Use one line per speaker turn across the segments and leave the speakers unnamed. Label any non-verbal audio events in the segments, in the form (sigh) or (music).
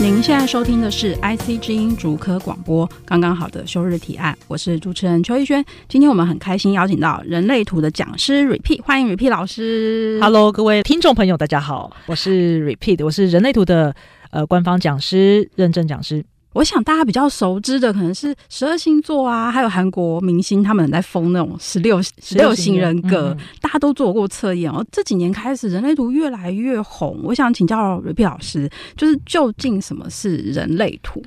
您现在收听的是 IC 之音竹科广播，刚刚好的休日提案，我是主持人邱逸轩。今天我们很开心邀请到人类图的讲师 Repeat，欢迎 Repeat 老师。
Hello，各位听众朋友，大家好，我是 Repeat，我是人类图的呃官方讲师，认证讲师。
我想大家比较熟知的可能是十二星座啊，还有韩国明星他们在封那种十六十六型人格，嗯、大家都做过测验哦。这几年开始，人类图越来越红。我想请教 Repeat 老师，就是究竟什么是人类图？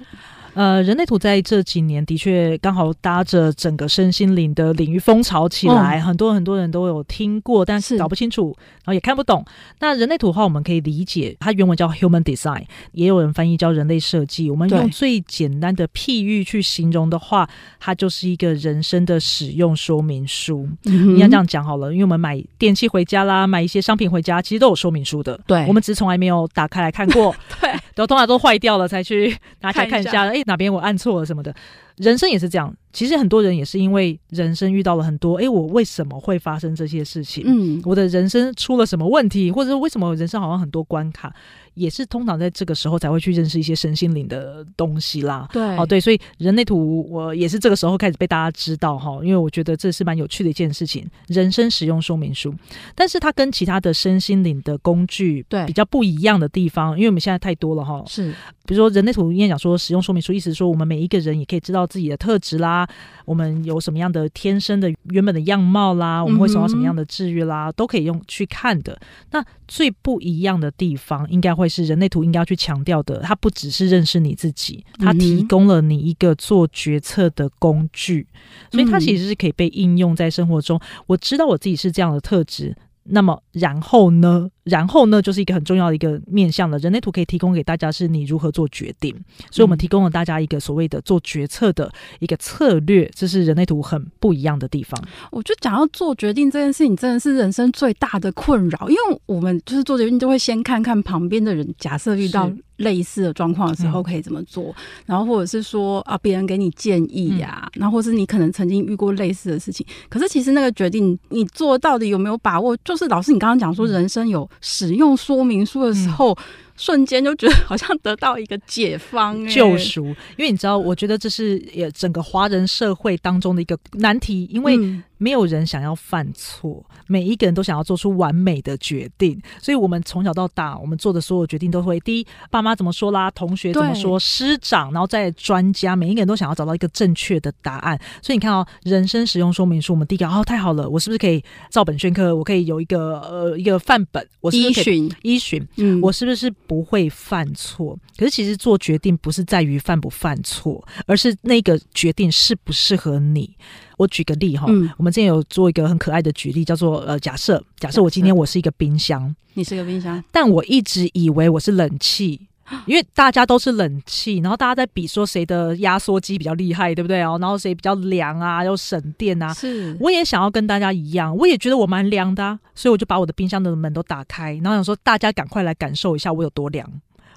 呃，人类图在这几年的确刚好搭着整个身心灵的领域风潮起来，嗯、很多很多人都有听过，但是搞不清楚，然后也看不懂。那人类图的话，我们可以理解，它原文叫 Human Design，也有人翻译叫人类设计。我们用最简单的譬喻去形容的话，它就是一个人生的使用说明书。嗯、你要这样讲好了，因为我们买电器回家啦，买一些商品回家，其实都有说明书的。
对，
我们只是从来没有打开来看过。(laughs) 对，然后通常都坏掉了才去拿起来看一下。哎。哪边我按错了什么的，人生也是这样。其实很多人也是因为人生遇到了很多，哎，我为什么会发生这些事情？嗯，我的人生出了什么问题，或者是为什么人生好像很多关卡？也是通常在这个时候才会去认识一些身心灵的东西啦。对，哦，对，所以人类图我也是这个时候开始被大家知道哈，因为我觉得这是蛮有趣的一件事情。人生使用说明书，但是它跟其他的身心灵的工具对比较不一样的地方，因为我们现在太多了哈。是，比如说人类图应该讲说使用说明书，意思是说我们每一个人也可以知道自己的特质啦，我们有什么样的天生的原本的样貌啦，我们会受到什么样的治愈啦，嗯、都可以用去看的。那最不一样的地方，应该会是人类图应该要去强调的，它不只是认识你自己，它提供了你一个做决策的工具，所以它其实是可以被应用在生活中。我知道我自己是这样的特质，那么然后呢？然后呢，就是一个很重要的一个面向了。人类图可以提供给大家是你如何做决定，所以我们提供了大家一个所谓的做决策的一个策略，这是人类图很不一样的地方。
我觉得讲要做决定这件事情，真的是人生最大的困扰，因为我们就是做决定，就会先看看旁边的人，假设遇到类似的状况的时候可以怎么做，嗯、然后或者是说啊，别人给你建议呀、啊，嗯、然后或是你可能曾经遇过类似的事情，可是其实那个决定你做到底有没有把握？就是老师你刚刚讲说，人生有。使用说明书的时候，嗯、瞬间就觉得好像得到一个解放、欸、
救赎。因为你知道，我觉得这是也整个华人社会当中的一个难题，因为没有人想要犯错，嗯、每一个人都想要做出完美的决定。所以，我们从小到大，我们做的所有决定都会：第一，爸妈怎么说啦，同学怎么说，师长，然后再专家，每一个人都想要找到一个正确的答案。所以，你看哦，人生使用说明书，我们第一个哦，太好了，我是不是可以照本宣科？我可以有一个呃一个范本，我是不是可以依循依循？嗯，我是不是不会犯错？可是，其实做决定不是在于犯不犯错，而是那个决定适不适合你。我举个例哈，嗯、我们之前有做一个很可爱的举例，叫做呃，假设假设我今天我是一个冰箱，
你是个冰箱，
但我一直以为我是冷气，(gasps) 因为大家都是冷气，然后大家在比说谁的压缩机比较厉害，对不对哦？然后谁比较凉啊，又省电啊，是，我也想要跟大家一样，我也觉得我蛮凉的，啊，所以我就把我的冰箱的门都打开，然后想说大家赶快来感受一下我有多凉，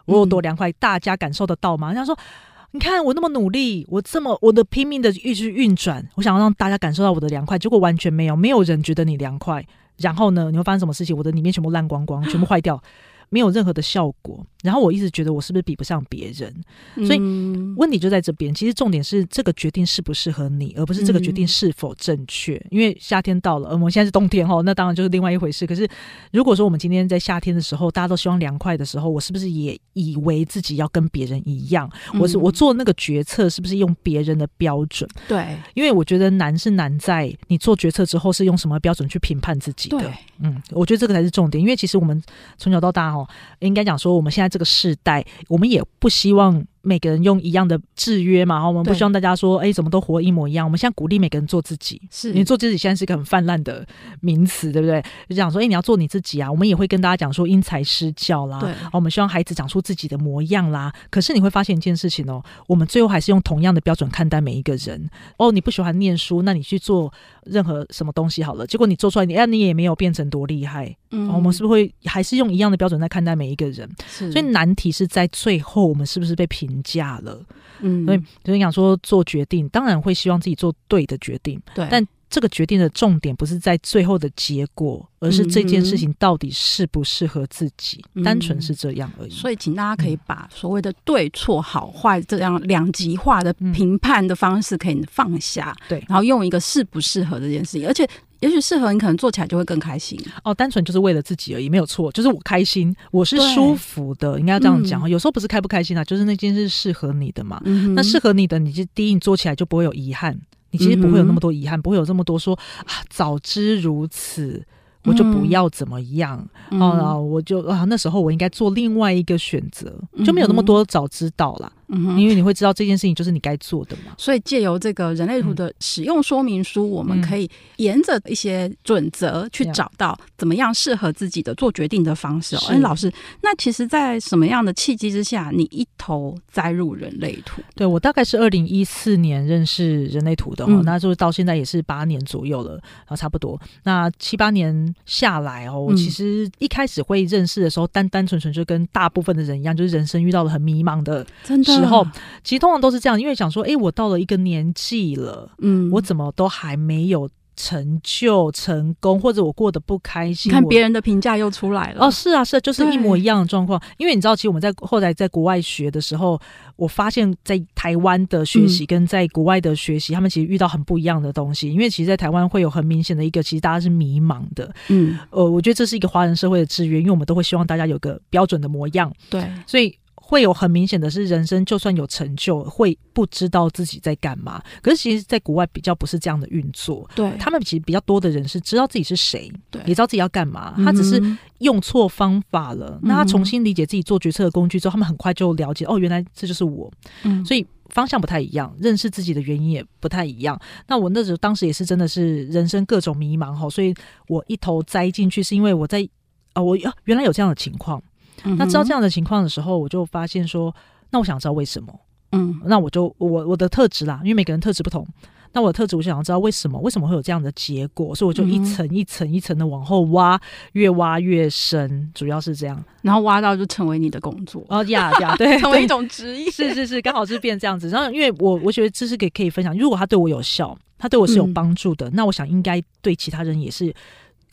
我有多凉快，嗯、大家感受得到吗？他说。你看我那么努力，我这么我的拼命的一直运转，我想要让大家感受到我的凉快，结果完全没有，没有人觉得你凉快。然后呢，你会发生什么事情？我的里面全部烂光光，(gasps) 全部坏掉。没有任何的效果，然后我一直觉得我是不是比不上别人？所以问题就在这边。其实重点是这个决定适不适合你，而不是这个决定是否正确。因为夏天到了，我们现在是冬天哦，那当然就是另外一回事。可是如果说我们今天在夏天的时候，大家都希望凉快的时候，我是不是也以为自己要跟别人一样？我是我做那个决策是不是用别人的标准？对，因为我觉得难是难在你做决策之后是用什么标准去评判自己的。对，嗯，我觉得这个才是重点。因为其实我们从小到大。哦，应该讲说，我们现在这个世代，我们也不希望每个人用一样的制约嘛，哈，我们不希望大家说，哎，怎么都活一模一样。我们现在鼓励每个人做自己，
是
你做自己，现在是一个很泛滥的名词，对不对？就讲说，哎，你要做你自己啊。我们也会跟大家讲说，因材施教啦，
对，
我们希望孩子长出自己的模样啦。可是你会发现一件事情哦，我们最后还是用同样的标准看待每一个人。哦，你不喜欢念书，那你去做任何什么东西好了，结果你做出来，你哎，你也没有变成多厉害。嗯，我们是不是会还是用一样的标准在看待每一个人？
是，
所以难题是在最后，我们是不是被评价了？
嗯，
所以就是想说做决定，当然会希望自己做对的决定，
对，
但。这个决定的重点不是在最后的结果，而是这件事情到底适不适合自己，嗯、单纯是这样而已。
所以，请大家可以把所谓的对错好坏这样两极化的评判的方式可以放下，对、嗯，然后用一个适不适合这件事情，而且也许适合你，可能做起来就会更开心。
哦，单纯就是为了自己而已，没有错，就是我开心，我是舒服的，应该要这样讲。嗯、有时候不是开不开心啊，就是那件事适合你的嘛。嗯、那适合你的，你就第一，你做起来就不会有遗憾。你其实不会有那么多遗憾，嗯、不会有这么多说啊，早知如此，我就不要怎么样、嗯、啊，我就啊，那时候我应该做另外一个选择，就没有那么多早知道啦。嗯，因为你会知道这件事情就是你该做的嘛，
所以借由这个人类图的使用说明书，嗯、我们可以沿着一些准则去找到怎么样适合自己的做决定的方式。哦，哎，老师，那其实，在什么样的契机之下，你一头栽入人类图？
对，我大概是二零一四年认识人类图的，嗯、那就是到现在也是八年左右了，然后，差不多。那七八年下来哦，我其实一开始会认识的时候，单单纯纯就跟大部分的人一样，就是人生遇到了很迷茫的，
真的。
时候，其实通常都是这样，因为想说，哎、欸，我到了一个年纪了，
嗯，
我怎么都还没有成就、成功，或者我过得不开心，
看别人的评价又出来了。
哦，是啊，是啊，就是一模一样的状况。因为你知道，其实我们在后来在国外学的时候，我发现，在台湾的学习跟在国外的学习，嗯、他们其实遇到很不一样的东西。因为其实，在台湾会有很明显的一个，其实大家是迷茫的。
嗯，
呃，我觉得这是一个华人社会的制约，因为我们都会希望大家有个标准的模样。
对，
所以。会有很明显的是，人生就算有成就，会不知道自己在干嘛。可是其实，在国外比较不是这样的运作。
对，
他们其实比较多的人是知道自己是谁，
对，
也知道自己要干嘛。他只是用错方法了。嗯、那他重新理解自己做决策的工具之后，他们很快就了解哦，原来这就是我。
嗯，
所以方向不太一样，认识自己的原因也不太一样。那我那时候当时也是真的是人生各种迷茫哈，所以我一头栽进去，是因为我在啊、哦，我原来有这样的情况。那知道这样的情况的时候，我就发现说，那我想知道为什么？
嗯，
那我就我我的特质啦，因为每个人特质不同，那我的特质我想要知道为什么？为什么会有这样的结果？所以我就一层一层一层的往后挖，越挖越深，主要是这样。
然后挖到就成为你的工作
哦呀呀，(laughs) 对，
成为一种职业，
是是是，刚好是变这样子。然后因为我我觉得这是可以可以分享，如果他对我有效，他对我是有帮助的，嗯、那我想应该对其他人也是。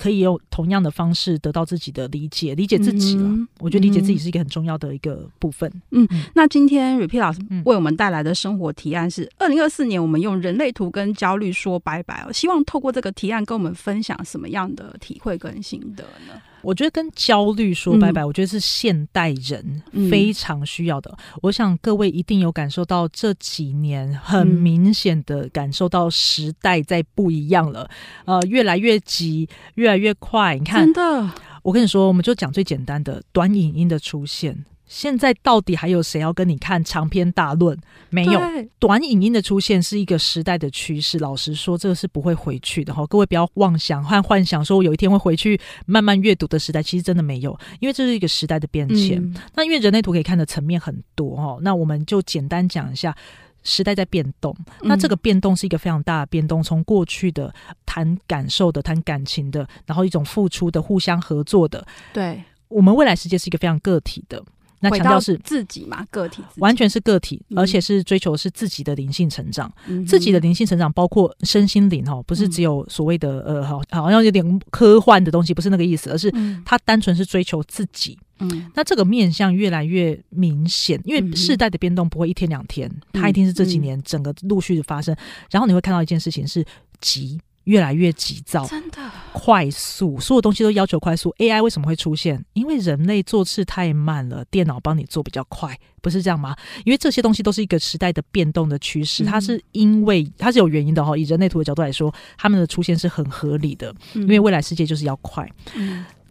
可以用同样的方式得到自己的理解，理解自己了。嗯、我觉得理解自己是一个很重要的一个部分。
嗯，那今天 Repeat 老师为我们带来的生活提案是：二零二四年我们用人类图跟焦虑说拜拜哦。希望透过这个提案跟我们分享什么样的体会跟心得呢？
我觉得跟焦虑说拜拜，嗯、我觉得是现代人非常需要的。嗯、我想各位一定有感受到这几年很明显的感受到时代在不一样了，呃，越来越急，越来越快。你看，
真的，
我跟你说，我们就讲最简单的短影音的出现。现在到底还有谁要跟你看长篇大论？没有，短影音的出现是一个时代的趋势。老实说，这个是不会回去的哈。各位不要妄想和幻想，说我有一天会回去慢慢阅读的时代，其实真的没有，因为这是一个时代的变迁。嗯、那因为人类图可以看的层面很多哈，那我们就简单讲一下，时代在变动。那这个变动是一个非常大的变动，从过去的谈感受的、谈感情的，然后一种付出的、互相合作的，
对
我们未来世界是一个非常个体的。那强调是
自己嘛，个体
完全是个体，而且是追求是自己的灵性成长。自己的灵性成长包括身心灵哈，不是只有所谓的呃，好好像有点科幻的东西，不是那个意思，而是他单纯是追求自己。
嗯，
那这个面向越来越明显，因为世代的变动不会一天两天，它一定是这几年整个陆续的发生。然后你会看到一件事情是急。越来越急躁，
真的
快速，所有东西都要求快速。AI 为什么会出现？因为人类做事太慢了，电脑帮你做比较快，不是这样吗？因为这些东西都是一个时代的变动的趋势，它是因为它是有原因的哈。以人类图的角度来说，他们的出现是很合理的，因为未来世界就是要快。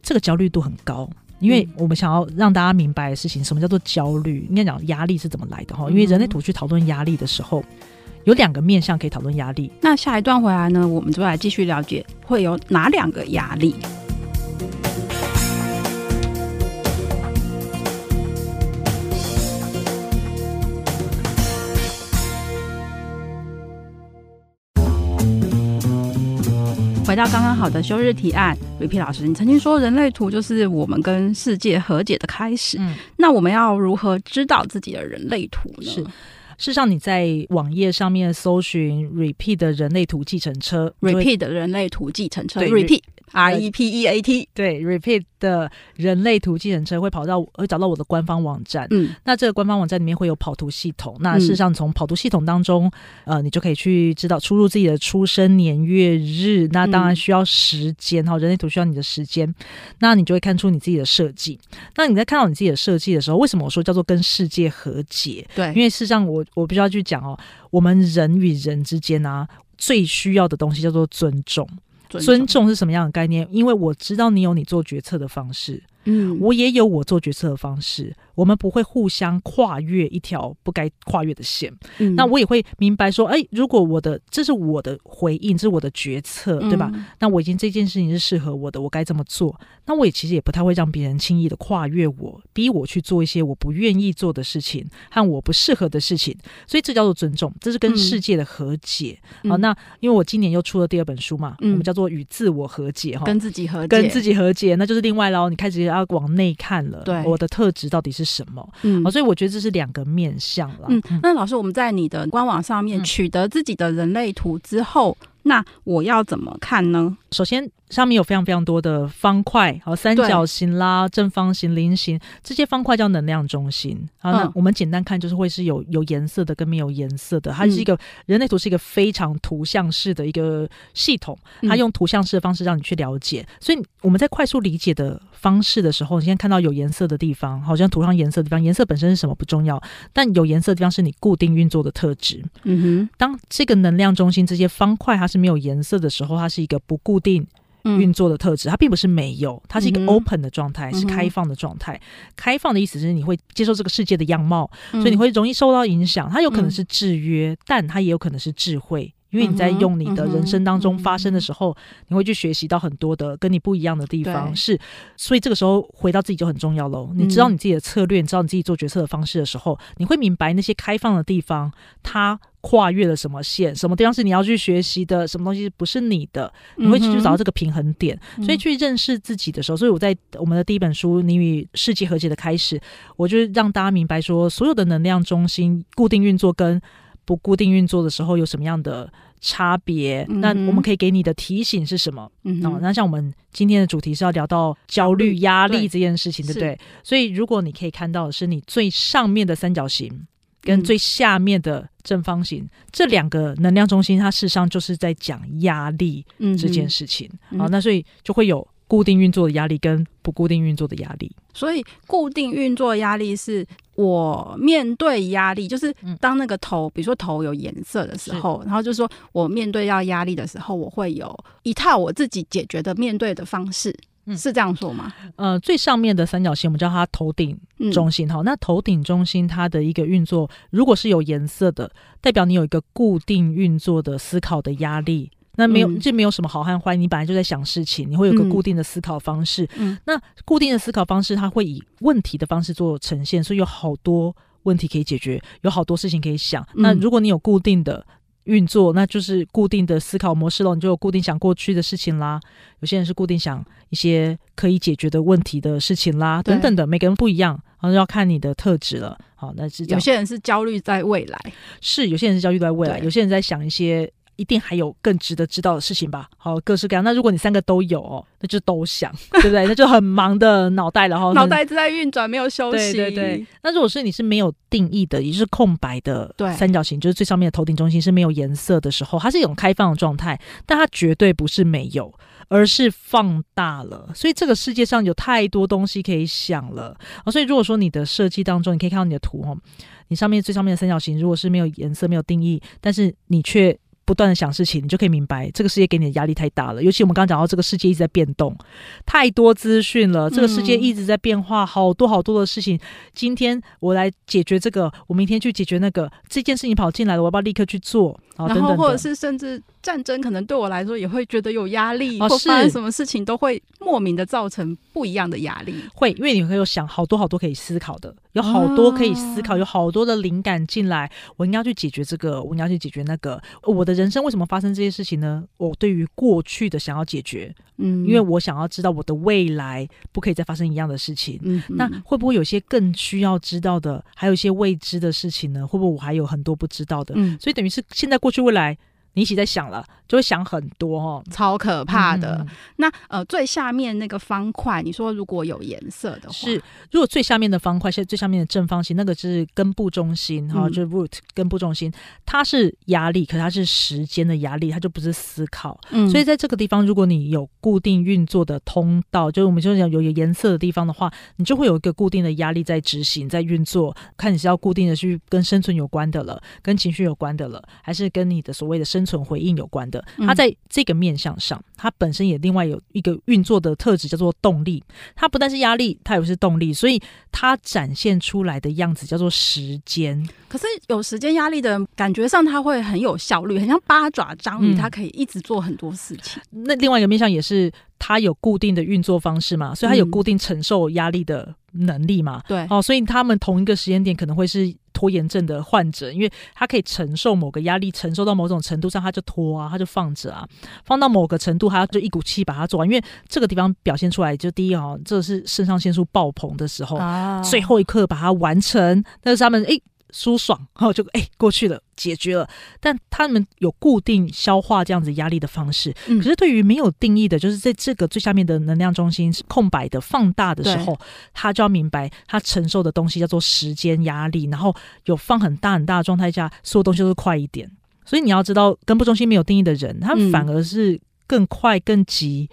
这个焦虑度很高。因为我们想要让大家明白的事情，什么叫做焦虑？应该讲压力是怎么来的哈？因为人类图去讨论压力的时候，有两个面向可以讨论压力。
那下一段回来呢，我们就来继续了解会有哪两个压力。回到刚刚好的休日提案，Repeat 老师，你曾经说人类图就是我们跟世界和解的开始。嗯，那我们要如何知道自己的人类图呢？
是，事实上你在网页上面搜寻 Repeat 的人类图计程车
，Repeat 的人类图计程车，Repeat。R E P E A T
对，Repeat 的人类图计程车会跑到会找到我的官方网站。嗯，那这个官方网站里面会有跑图系统。那事实上，从跑图系统当中，呃，你就可以去知道输入自己的出生年月日。那当然需要时间哈，人类图需要你的时间。那你就会看出你自己的设计。那你在看到你自己的设计的时候，为什么我说叫做跟世界和解？
对，
因为事实上我我必须要去讲哦，我们人与人之间啊，最需要的东西叫做尊重。尊重是什么样的概念？因为我知道你有你做决策的方式，嗯，我也有我做决策的方式。我们不会互相跨越一条不该跨越的线。嗯，那我也会明白说，哎，如果我的这是我的回应，这是我的决策，对吧？嗯，那我已经这件事情是适合我的，我该这么做。那我也其实也不太会让别人轻易的跨越我，逼我去做一些我不愿意做的事情和我不适合的事情。所以这叫做尊重，这是跟世界的和解。嗯，好，那因为我今年又出了第二本书嘛，嗯，我们叫做与自我和解哈，
跟自己和解，
跟自己和解，那就是另外喽。你开始要往内看了，
对，
我的特质到底是什么？嗯，所以我觉得这是两个面向了。
嗯，那老师，我们在你的官网上面取得自己的人类图之后，嗯，那我要怎么看呢？
首先。上面有非常非常多的方块，好，三角形啦、正方形、菱形，这些方块叫能量中心。好，那我们简单看就是会是有有颜色的跟没有颜色的。它是一个人类图，是一个非常图像式的一个系统，它用图像式的方式让你去了解。所以我们在快速理解的方式的时候，你现在看到有颜色的地方，好像图上颜色的地方，颜色本身是什么不重要，但有颜色的地方是你固定运作的特质。嗯哼，当这个能量中心这些方块它是没有颜色的时候，它是一个不固定。运作的特质，它并不是没有，它是一个 open 的状态，嗯、是开放的状态。开放的意思是你会接受这个世界的样貌，嗯、所以你会容易受到影响。它有可能是制约，嗯、但它也有可能是智慧，因为你在用你的人生当中发生的时候，你会去学习到很多的跟你不一样的地方。是，所以这个时候回到自己就很重要喽。你知道你自己的策略，你知道你自己做决策的方式的时候，你会明白那些开放的地方，它。跨越了什么线？什么地方是你要去学习的？什么东西不是你的？你会去找到这个平衡点。嗯、所以去认识自己的时候，所以我在我们的第一本书《你与世界和解的开始》，我就让大家明白说，所有的能量中心固定运作跟不固定运作的时候有什么样的差别。嗯、那我们可以给你的提醒是什么？嗯、哦，那像我们今天的主题是要聊到焦虑、压力这件事情，对不对？所以如果你可以看到的是你最上面的三角形。跟最下面的正方形，嗯、这两个能量中心，它事实上就是在讲压力这件事情。嗯、好，那所以就会有固定运作的压力跟不固定运作的压力。
所以固定运作压力是我面对压力，就是当那个头，比如说头有颜色的时候，然后就是说我面对要压力的时候，我会有一套我自己解决的面对的方式。是这样说吗？
呃，最上面的三角形我们叫它头顶中心哈。嗯、那头顶中心它的一个运作，如果是有颜色的，代表你有一个固定运作的思考的压力。那没有，嗯、这没有什么好和坏，你本来就在想事情，你会有个固定的思考方式。嗯，那固定的思考方式，它会以问题的方式做呈现，所以有好多问题可以解决，有好多事情可以想。嗯、那如果你有固定的。运作，那就是固定的思考模式喽，你就有固定想过去的事情啦。有些人是固定想一些可以解决的问题的事情啦，等等的，每个人不一样，然后要看你的特质了。好，那是这样。
有些人是焦虑在未来，
是有些人是焦虑在未
来，
有些人在想一些。一定还有更值得知道的事情吧？好，各式各样。那如果你三个都有哦，那就都想，(laughs) 对不对？那就很忙的脑袋了哈，(laughs)
脑袋一直在运转，没有休息。
对对对。那如果是你是没有定义的，也就是空白的三角形，就是最上面的头顶中心是没有颜色的时候，它是一种开放的状态，但它绝对不是没有，而是放大了。所以这个世界上有太多东西可以想了啊！所以如果说你的设计当中，你可以看到你的图哦，你上面最上面的三角形如果是没有颜色、没有定义，但是你却不断的想事情，你就可以明白这个世界给你的压力太大了。尤其我们刚刚讲到，这个世界一直在变动，太多资讯了，这个世界一直在变化，好多好多的事情。今天我来解决这个，我明天去解决那个，这件事情跑进来了，我要不要立刻去做？然后，
然后或者是甚至战争，可能对我来说也会觉得有压力，或发生什么事情都会莫名的造成不一样的压力。
会，因为你会有想好多好多可以思考的，有好多可以思考，有好多的灵感进来。我应该要去解决这个，我应该要去解决那个。我的人生为什么发生这些事情呢？我对于过去的想要解决，嗯，因为我想要知道我的未来不可以再发生一样的事情。嗯，那会不会有些更需要知道的，还有一些未知的事情呢？会不会我还有很多不知道的？嗯，所以等于是现在过去未来。你一起在想了，就会想很多哦，
超可怕的。嗯、那呃，最下面那个方块，你说如果有颜色的话，
是如果最下面的方块，是最下面的正方形，那个是根部中心哈，嗯、就是 root 根部中心，它是压力，可是它是时间的压力，它就不是思考。嗯，所以在这个地方，如果你有固定运作的通道，就是我们就讲有有颜色的地方的话，你就会有一个固定的压力在执行，在运作。看你是要固定的去跟生存有关的了，跟情绪有关的了，还是跟你的所谓的生生存回应有关的，它在这个面向上，它本身也另外有一个运作的特质，叫做动力。它不但是压力，它也是动力，所以它展现出来的样子叫做时间。
可是有时间压力的人，感觉上他会很有效率，很像八爪章鱼，它可以一直做很多事情。
嗯，那另外一个面向也是，它有固定的运作方式嘛，所以它有固定承受压力的能力嘛。对，哦，所以他们同一个时间点可能会是。拖延症的患者，因为他可以承受某个压力，承受到某种程度上，他就拖啊，他就放着啊，放到某个程度，他要就一股气把它做完。因为这个地方表现出来，就第一哦，这是肾上腺素爆棚的时候，啊、最后一刻把它完成，但是他们诶。舒爽，然 (laughs) 后就哎过去了，解决了。但他们有固定消化这样子压力的方式，嗯、可是对于没有定义的，就是在这个最下面的能量中心是空白的、放大的时候，他就要明白他承受的东西叫做时间压力。然后有放很大很大的状态下，所有东西都是快一点。所以你要知道，根部中心没有定义的人，他反而是更快、更急。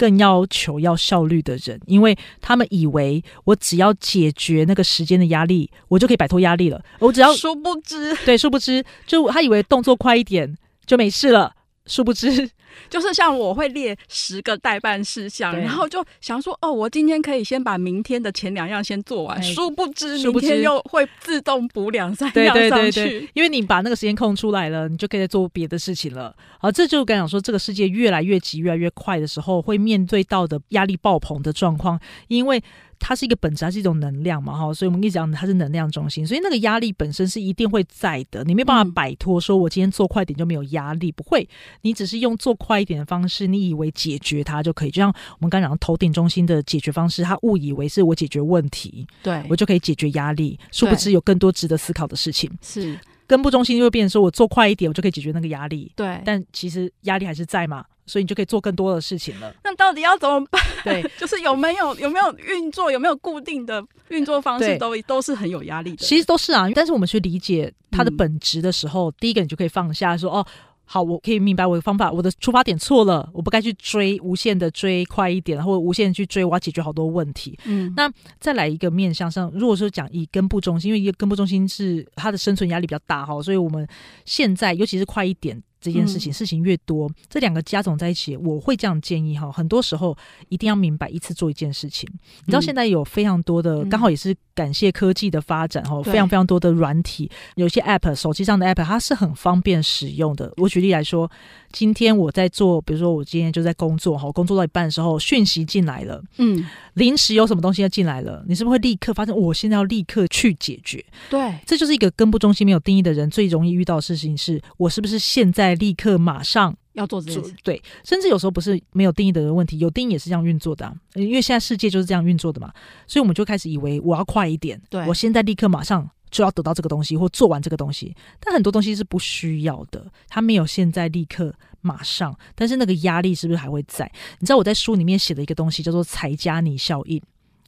更要求要效率的人，因为他们以为我只要解决那个时间的压力，我就可以摆脱压力了。我只要
殊不知，
对，殊不知，就他以为动作快一点就没事了，殊不知。
就是像我会列十个代办事项，然后就想说，哦，我今天可以先把明天的前两样先做完。殊、哎、不知，明天又会自动补两三样上去。对对对对，
因为你把那个时间空出来了，你就可以做别的事情了。好，这就跟你讲说，这个世界越来越急、越来越快的时候，会面对到的压力爆棚的状况，因为。它是一个本质，它是一种能量嘛，哈，所以我们一讲它是能量中心，所以那个压力本身是一定会在的，你没办法摆脱。说我今天做快点就没有压力，不会，你只是用做快一点的方式，你以为解决它就可以，就像我们刚刚讲的头顶中心的解决方式，他误以为是我解决问题，对我就可以解决压力，殊不知有更多值得思考的事情。是根部中心就会变成说我做快一点，我就可以解决那个压力，对，但其实压力还是在嘛。所以你就可以做更多的事情了。
那到底要怎么办？对，(laughs) 就是有没有有没有运作，有没有固定的运作方式都，都都是很有压力的。
其实都是啊，但是我们去理解它的本质的时候，嗯、第一个你就可以放下说，说哦，好，我可以明白我的方法，我的出发点错了，我不该去追无限的追快一点，或者无限去追，我要解决好多问题。嗯，那再来一个面向上，如果说讲以根部中心，因为一个根部中心是它的生存压力比较大哈，所以我们现在尤其是快一点。这件事情，事情越多，嗯、这两个加总在一起，我会这样建议哈。很多时候一定要明白一次做一件事情。嗯、你知道现在有非常多的，刚、嗯、好也是感谢科技的发展哈，非常非常多的软体，有些 app 手机上的 app 它是很方便使用的。我举例来说，今天我在做，比如说我今天就在工作哈，工作到一半的时候，讯息进来了，嗯，临时有什么东西要进来了，你是不是会立刻发现？我现在要立刻去解决？对，这就是一个根部中心没有定义的人最容易遇到的事情是，是我是不是现在立刻马上
要做这件事？
对，甚至有时候不是没有定义的人问题，有定义也是这样运作的啊，因为现在世界就是这样运作的嘛，所以我们就开始以为我要快一点，对，我现在立刻马上。就要得到这个东西或做完这个东西，但很多东西是不需要的，它没有现在立刻马上，但是那个压力是不是还会在？你知道我在书里面写的一个东西叫做财加尼效应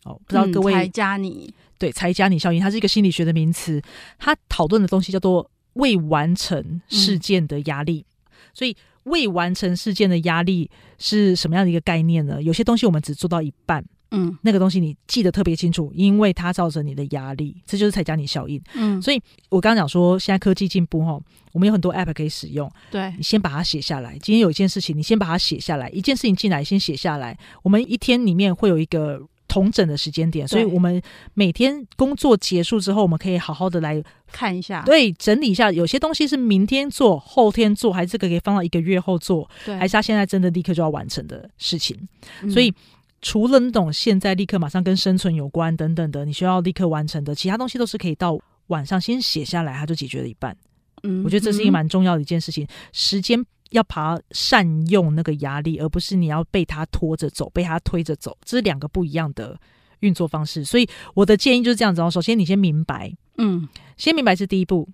哦，不知道各位
财加尼
对财加尼效应，它是一个心理学的名词，它讨论的东西叫做未完成事件的压力，嗯、所以未完成事件的压力是什么样的一个概念呢？有些东西我们只做到一半。嗯，那个东西你记得特别清楚，因为它造成你的压力，这就是才加你效应。嗯，所以我刚刚讲说，现在科技进步哈，我们有很多 app 可以使用。
对，
你先把它写下来。今天有一件事情，你先把它写下来。一件事情进来，先写下来。我们一天里面会有一个统整的时间点，所以我们每天工作结束之后，我们可以好好的来
看一下，
对，整理一下，有些东西是明天做、后天做，还是这个可以放到一个月后做，对，还是他现在真的立刻就要完成的事情。嗯、所以除了那种现在立刻马上跟生存有关等等的，你需要立刻完成的，其他东西都是可以到晚上先写下来，它就解决了一半。嗯，我觉得这是一个蛮重要的一件事情，嗯、时间。要爬善用那个压力，而不是你要被他拖着走，被他推着走，这是两个不一样的运作方式。所以我的建议就是这样子哦。首先，你先明白，嗯，先明白是第一步。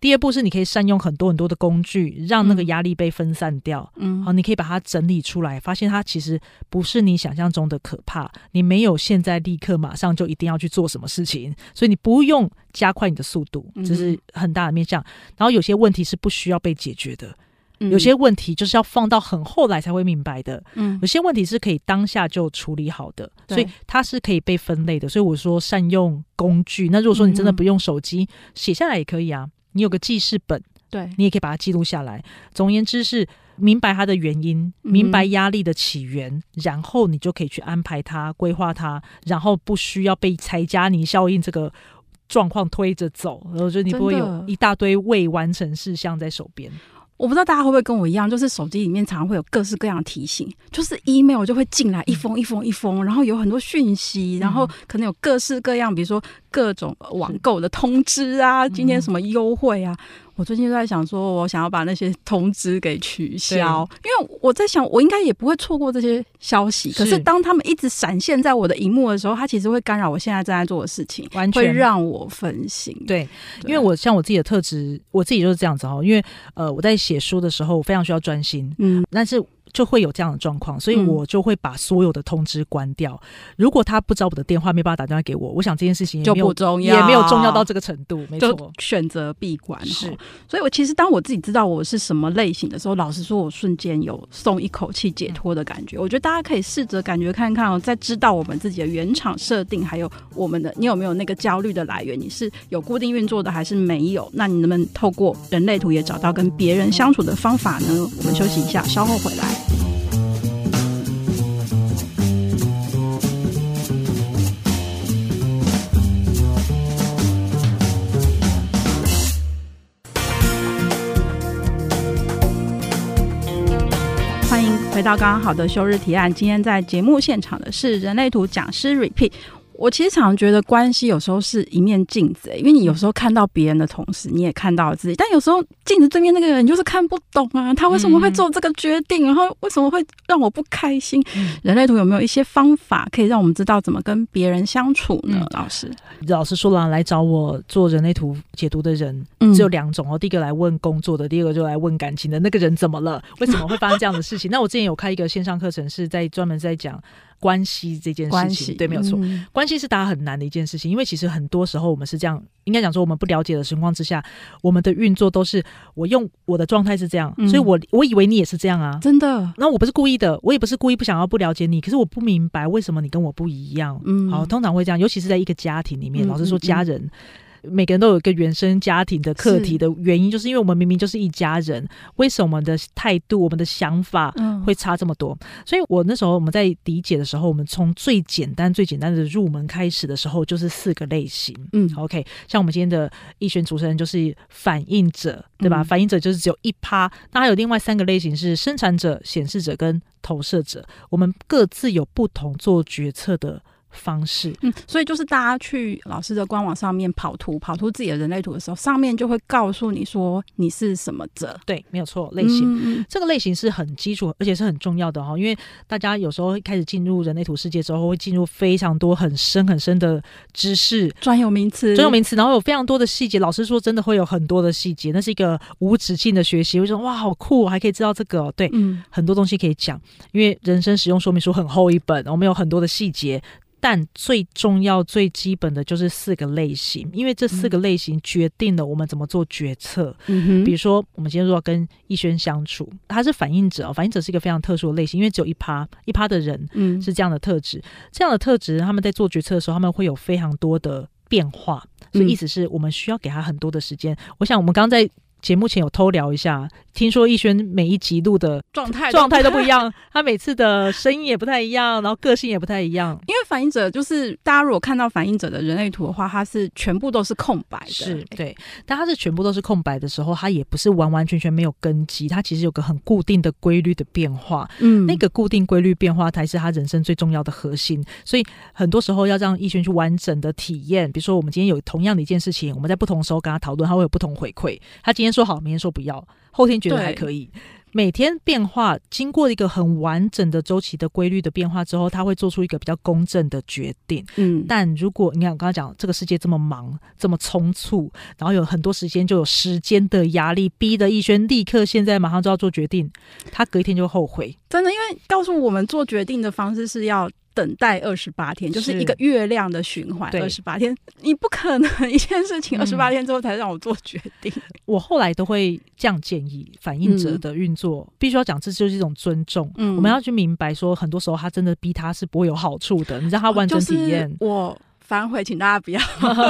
第二步是你可以善用很多很多的工具，让那个压力被分散掉。嗯，好，你可以把它整理出来，发现它其实不是你想象中的可怕。你没有现在立刻马上就一定要去做什么事情，所以你不用加快你的速度，这是很大的面向。然后有些问题是不需要被解决的。有些问题就是要放到很后来才会明白的，嗯，有些问题是可以当下就处理好的，所以它是可以被分类的。所以我说善用工具。那如果说你真的不用手机，写下来也可以啊，你有个记事本，对，你也可以把它记录下来。总而言之是明白它的原因，明白压力的起源，然后你就可以去安排它、规划它，然后不需要被柴加尼效应这个状况推着走，然后就你不会有一大堆未完成事项在手边。
我不知道大家会不会跟我一样，就是手机里面常常会有各式各样的提醒，就是 email 就会进来一封一封一封，然后有很多讯息，然后可能有各式各样，比如说各种网购的通知啊，今天什么优惠啊。我最近就在想说，我想要把那些通知给取消，因为我在想，我应该也不会错过这些消息。可是当他们一直闪现在我的荧幕的时候，它其实会干扰我现在正在做的事情，完全会让我分心。
对，因为我像我自己的特质，我自己就是这样子哈。因为呃，我在写书的时候，我非常需要专心，嗯，但是。就会有这样的状况，所以我就会把所有的通知关掉。嗯、如果他不知道我的电话，没办法打电话给我，我想这件事情就不重要，也没有重要到这个程度。没错，
选择闭关是。所以，我其实当我自己知道我是什么类型的时候，老实说，我瞬间有松一口气、解脱的感觉。嗯、我觉得大家可以试着感觉看看哦，在知道我们自己的原厂设定，还有我们的你有没有那个焦虑的来源？你是有固定运作的，还是没有？那你能不能透过人类图也找到跟别人相处的方法呢？我们休息一下，稍后回来。回到刚刚好的休日提案，今天在节目现场的是人类图讲师 Repeat。我其实常常觉得关系有时候是一面镜子，欸，因为你有时候看到别人的同时，你也看到了自己。但有时候镜子对面那个人就是看不懂啊，他为什么会做这个决定，然后为什么会让我不开心？嗯、人类图有没有一些方法可以让我们知道怎么跟别人相处呢？嗯、老师，
老师说了，来找我做人类图解读的人只有两种哦。嗯、第一个来问工作的，第二个就来问感情的。那个人怎么了？为什么会发生这样的事情？(laughs) 那我之前有开一个线上课程，是在专门在讲。关系这件事情，对，没有错。嗯、关系是大家很难的一件事情，因为其实很多时候我们是这样，应该讲说我们不了解的情况之下，我们的运作都是我用我的状态是这样，嗯、所以我我以为你也是这样啊，
真的。
那我不是故意的，我也不是故意不想要不了解你，可是我不明白为什么你跟我不一样。嗯，好，通常会这样，尤其是在一个家庭里面，嗯、老实说，家人。每个人都有一个原生家庭的课题的原因，就是因为我们明明就是一家人，为什么我们的态度、我们的想法会差这么多？嗯、所以我那时候我们在理解的时候，我们从最简单、最简单的入门开始的时候，就是四个类型。嗯，OK，像我们今天的一选主持人就是反应者，对吧？嗯、反应者就是只有一趴，那还有另外三个类型是生产者、显示者跟投射者，我们各自有不同做决策的方式，
嗯，所以就是大家去老师的官网上面跑图，跑出自己的人类图的时候，上面就会告诉你说你是什么者，
对，没有错，类型，嗯、这个类型是很基础，而且是很重要的哈，因为大家有时候开始进入人类图世界之后，会进入非常多很深很深的知识，
专有名词，
专有名词，然后有非常多的细节，老师说真的会有很多的细节，那是一个无止境的学习，为什么？哇，好酷，我还可以知道这个，哦，对，嗯，很多东西可以讲，因为人生使用说明书很厚一本，我们有很多的细节。但最重要、最基本的就是四个类型，因为这四个类型决定了我们怎么做决策。嗯哼，比如说我们今天要跟逸轩相处，他是反应者，哦反应者是一个非常特殊的类型，因为只有一趴一趴的人嗯是这样的特质，嗯、这样的特质他们在做决策的时候，他们会有非常多的变化，所以意思是我们需要给他很多的时间。嗯、我想我们刚刚在。节目前有偷聊一下，听说逸轩每一集录的状态状态都不一样，(laughs) 他每次的声音也不太一样，然后个性也不太一样。
因为反应者就是大家如果看到反应者的人类图的话，它是全部都是空白的，
是对。但它是全部都是空白的时候，它也不是完完全全没有根基，它其实有个很固定的规律的变化。嗯，那个固定规律变化才是他人生最重要的核心。所以很多时候要让逸轩去完整的体验，比如说我们今天有同样的一件事情，我们在不同时候跟他讨论，他会有不同回馈。他今天。说好，明天说不要，后天觉得还可以。每天变化，经过一个很完整的周期的规律的变化之后，他会做出一个比较公正的决定。嗯，但如果你看我刚刚讲这个世界这么忙，这么匆促，然后有很多时间，就有时间的压力，逼得逸轩立刻现在马上就要做决定，他隔一天就后悔。
真的，因为告诉我们做决定的方式是要。等待二十八天，就是一个月亮的循环。二十八天，你不可能一件事情二十八天之后才让我做决定。嗯、
我后来都会这样建议反应者的运作，嗯、必须要讲，这就是一种尊重。嗯，我们要去明白说，很多时候他真的逼他是不会有好处的。你让他完整体验，
哦就是、我反悔，请大家不要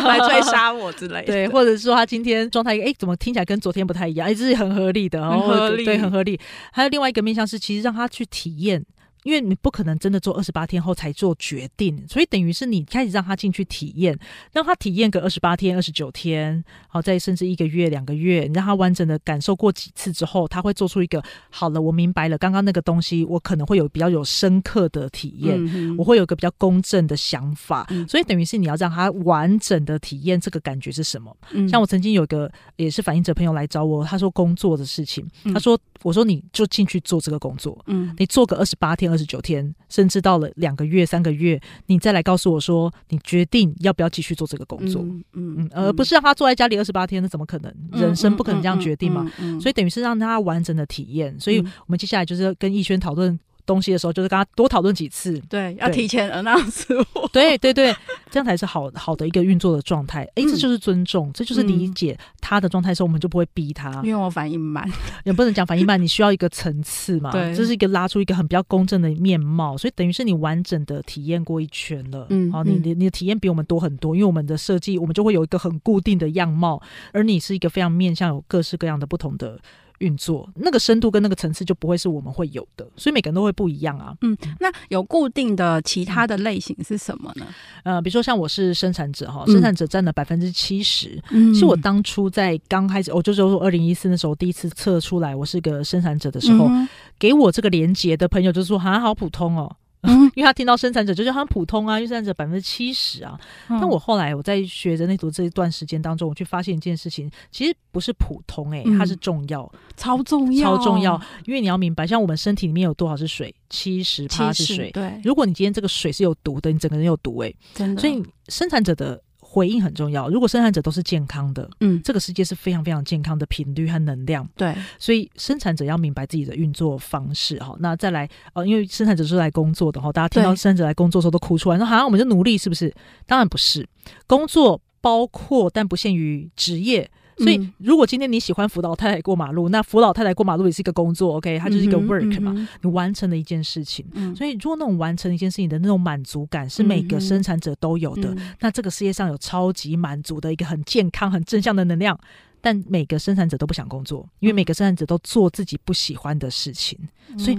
来追杀我之类的。(laughs)
对，或者是说他今天状态，哎、欸，怎么听起来跟昨天不太一样？哎、欸，这是很合理的，很合理，对，很合理。还有另外一个面向是，其实让他去体验。因为你不可能真的做二十八天后才做决定，所以等于是你开始让他进去体验，让他体验个二十八天、二十九天，好，再甚至一个月、两个月，你让他完整的感受过几次之后，他会做出一个好了，我明白了，刚刚那个东西我可能会有比较有深刻的体验，嗯、我会有个比较公正的想法，嗯、所以等于是你要让他完整的体验这个感觉是什么。嗯、像我曾经有一个也是反应者朋友来找我，他说工作的事情，他说，我说你就进去做这个工作，嗯，你做个二十八天。二十九天，甚至到了两个月、三个月，你再来告诉我说，你决定要不要继续做这个工作，嗯嗯，嗯，而不是让他坐在家里二十八天，那怎么可能？嗯、人生不可能这样决定嘛，所以等于是让他完整的体验。所以我们接下来就是跟逸轩讨论。东西的时候，就是跟他多讨论几次。
对，要提前 announce 我。(laughs)
对对对，这样才是好好的一个运作的状态。哎、欸，这就是尊重，嗯、这就是理解他的状态的时候，我们就不会逼他。
因为我反应慢，(laughs)
也不能讲反应慢，你需要一个层次嘛。(laughs) 对，这是一个拉出一个很比较公正的面貌，所以等于是你完整的体验过一圈了。嗯，好，你你你的体验比我们多很多，因为我们的设计，我们就会有一个很固定的样貌，而你是一个非常面向有各式各样的不同的。运作那个深度跟那个层次就不会是我们会有的，所以每个人都会不一样啊。
嗯，那有固定的其他的类型是什么呢？
呃，比如说像我是生产者哈，生产者占了百分之七十。嗯，其实我当初在刚开始，我就是二零一四那时候第一次测出来我是个生产者的时候，嗯、给我这个连接的朋友就说：“哈好普通哦。”嗯，(laughs) 因为他听到生产者就觉得很普通啊，因为生产者百分之七十啊。嗯、但我后来我在学人类图这一段时间当中，我去发现一件事情，其实不是普通哎、欸，嗯、它是重要，
超重要，
超重要。因为你要明白，像我们身体里面有多少是水，七十趴是水。对，如果你今天这个水是有毒的，你整个人有毒哎、欸，真的。所以生产者的。回应很重要。如果生产者都是健康的，嗯，这个世界是非常非常健康的频率和能量。对，所以生产者要明白自己的运作方式哈。那再来，呃，因为生产者是来工作的哈，大家听到生产者来工作的时候都哭出来，说好像我们就努力，是不是？当然不是，工作包括但不限于职业。所以，如果今天你喜欢扶老太太过马路，那扶老太太过马路也是一个工作，OK？它就是一个 work 嘛，你完成了一件事情。嗯、所以，如果那种完成一件事情的那种满足感是每个生产者都有的，那这个世界上有超级满足的一个很健康、很正向的能量。但每个生产者都不想工作，因为每个生产者都做自己不喜欢的事情，所以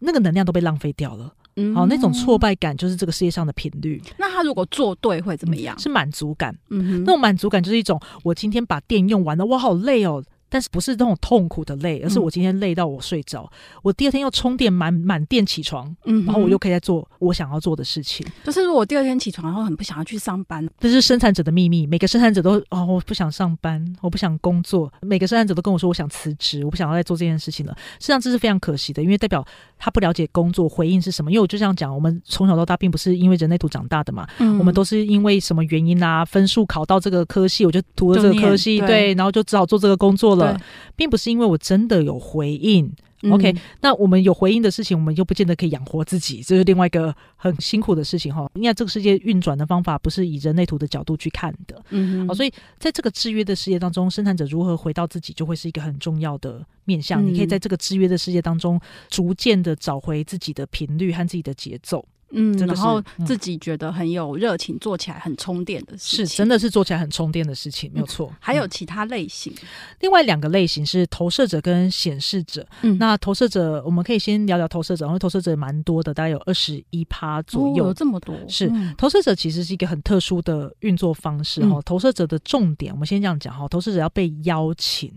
那个能量都被浪费掉了。好，那种挫败感就是这个世界上的频率。
那他如果做对会怎么样？
嗯、是满足感。嗯，那种满足感就是一种，我今天把电用完了，我好累哦。但是不是那种痛苦的累，而是我今天累到我睡着，嗯、我第二天又充电满满电起床，嗯，然后我又可以再做我想要做的事情。
就是如果我第二天起床然后很不想要去上班，
这是生产者的秘密。每个生产者都哦，我不想上班，我不想工作。每个生产者都跟我说，我想辞职，我不想要再做这件事情了。实际上这是非常可惜的，因为代表他不了解工作回应是什么。因为我就这样讲，我们从小到大并不是因为人类图长大的嘛，嗯、我们都是因为什么原因啊？分数考到这个科系，我就读了这个科系，对，对，然后就只好做这个工作了，对并不是。因为我真的有回应，嗯、OK，那我们有回应的事情，我们又不见得可以养活自己，这是另外一个很辛苦的事情哈。因为这个世界运转的方法不是以人类图的角度去看的，嗯，好，所以在这个制约的世界当中，生产者如何回到自己，就会是一个很重要的面向。嗯、你可以在这个制约的世界当中，逐渐的找回自己的频率和自己的节奏。
嗯，然后自己觉得很有热情，做起来很充电的事情，
是真的是做起来很充电的事情，没有错。
还有其他类型，
另外两个类型是投射者跟显示者。嗯，那投射者我们可以先聊聊投射者，因为投射者蛮多的，大概有二十一趴左右，
有这么多。
是投射者其实是一个很特殊的运作方式哈。投射者的重点，我们先这样讲哈，投射者要被邀请。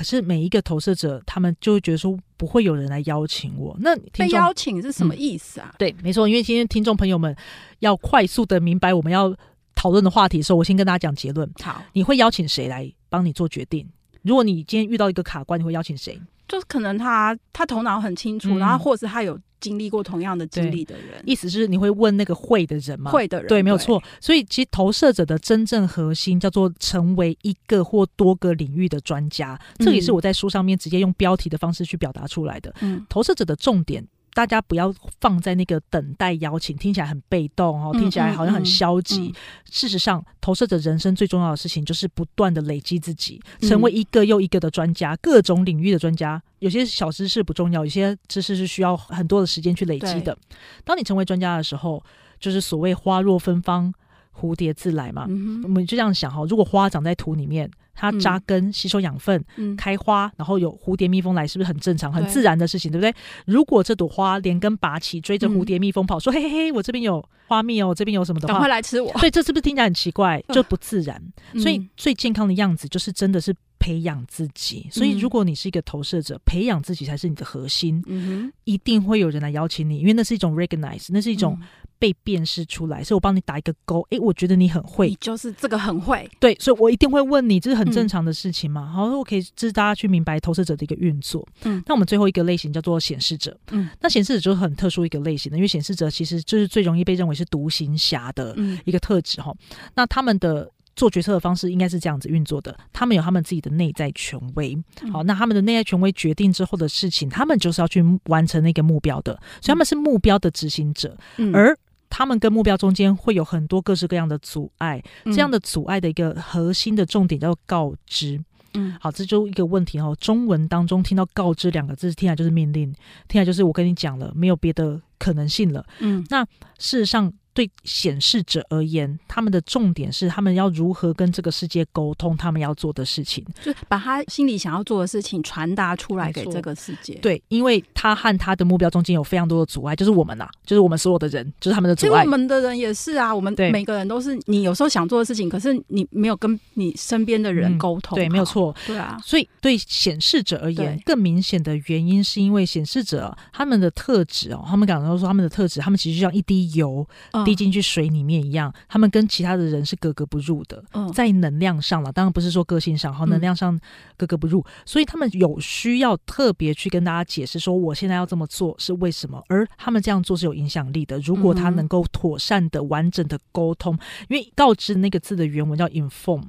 可是每一个投射者，他们就会觉得说不会有人来邀请我。那被
邀请是什么意思啊？
嗯、对，没错，因为今天听众朋友们要快速的明白我们要讨论的话题的时候，我先跟大家讲结论。
好，
你会邀请谁来帮你做决定？如果你今天遇到一个卡关，你会邀请谁？
就是可能他他头脑很清楚，嗯、然后或者是他有经历过同样的经历的人，
意思是你会问那个会的人吗？
会的人，
对，没有错。所以其实投射者的真正核心叫做成为一个或多个领域的专家，嗯、这也是我在书上面直接用标题的方式去表达出来的。嗯，投射者的重点。大家不要放在那个等待邀请，听起来很被动哦，听起来好像很消极。嗯嗯嗯、事实上，投射者人生最重要的事情就是不断的累积自己，成为一个又一个的专家，各种领域的专家。有些小知识不重要，有些知识是需要很多的时间去累积的。当你成为专家的时候，就是所谓花若芬芳，蝴蝶自来嘛。嗯、我们就这样想哈，如果花长在土里面。它扎根、吸收养分、嗯、开花，然后有蝴蝶、蜜蜂来，是不是很正常、很自然的事情，对，不对？如果这朵花连根拔起，追着蝴蝶、蜜蜂跑，说：“嗯、嘿嘿嘿，我这边有花蜜哦，我这边有什么的话，
赶快来吃我。”
所以这是不是听起来很奇怪？就不自然。嗯、所以最健康的样子，就是真的是培养自己。所以如果你是一个投射者，培养自己才是你的核心。嗯哼，一定会有人来邀请你，因为那是一种 recognize，那是一种。被辨识出来，所以我帮你打一个勾。哎，我觉得你很会，
你就是这个很会。
对，所以我一定会问你，这是很正常的事情嘛？嗯、好，我可以这是大家去明白投射者的一个运作。嗯，那我们最后一个类型叫做显示者。嗯，那显示者就是很特殊一个类型的，因为显示者其实就是最容易被认为是独行侠的一个特质哈。嗯、那他们的做决策的方式应该是这样子运作的，他们有他们自己的内在权威。好，那他们的内在权威决定之后的事情，他们就是要去完成那个目标的，所以他们是目标的执行者，嗯、而。他们跟目标中间会有很多各式各样的阻碍，这样的阻碍的一个核心的重点叫做告知。嗯，好，这就一个问题哦。中文当中听到“告知”两个字，听起来就是命令，听起来就是我跟你讲了，没有别的可能性了。嗯，那事实上。对显示者而言，他们的重点是他们要如何跟这个世界沟通，他们要做的事情，
就把他心里想要做的事情传达出来给这个世界。
对，因为他和他的目标中间有非常多的阻碍，就是我们呐、啊，就是我们所有的人，就是他们的阻碍。
其实我们的人也是啊，我们每个人都是你有时候想做的事情，可是你没有跟你身边的人沟通、嗯。对，没有错。对啊，所以对显示者而言，更明显的原因是因为显示者他们的特质哦，他们刚刚说他们的特质，他们其实就像一滴油。滴进去水里面一样，他们跟其他的人是格格不入的，在能量上了，当然不是说个性上，好，能量上格格不入，所以他们有需要特别去跟大家解释说，我现在要这么做是为什么，而他们这样做是有影响力的。如果他能够妥善的、完整的沟通，因为告知那个字的原文叫 inform，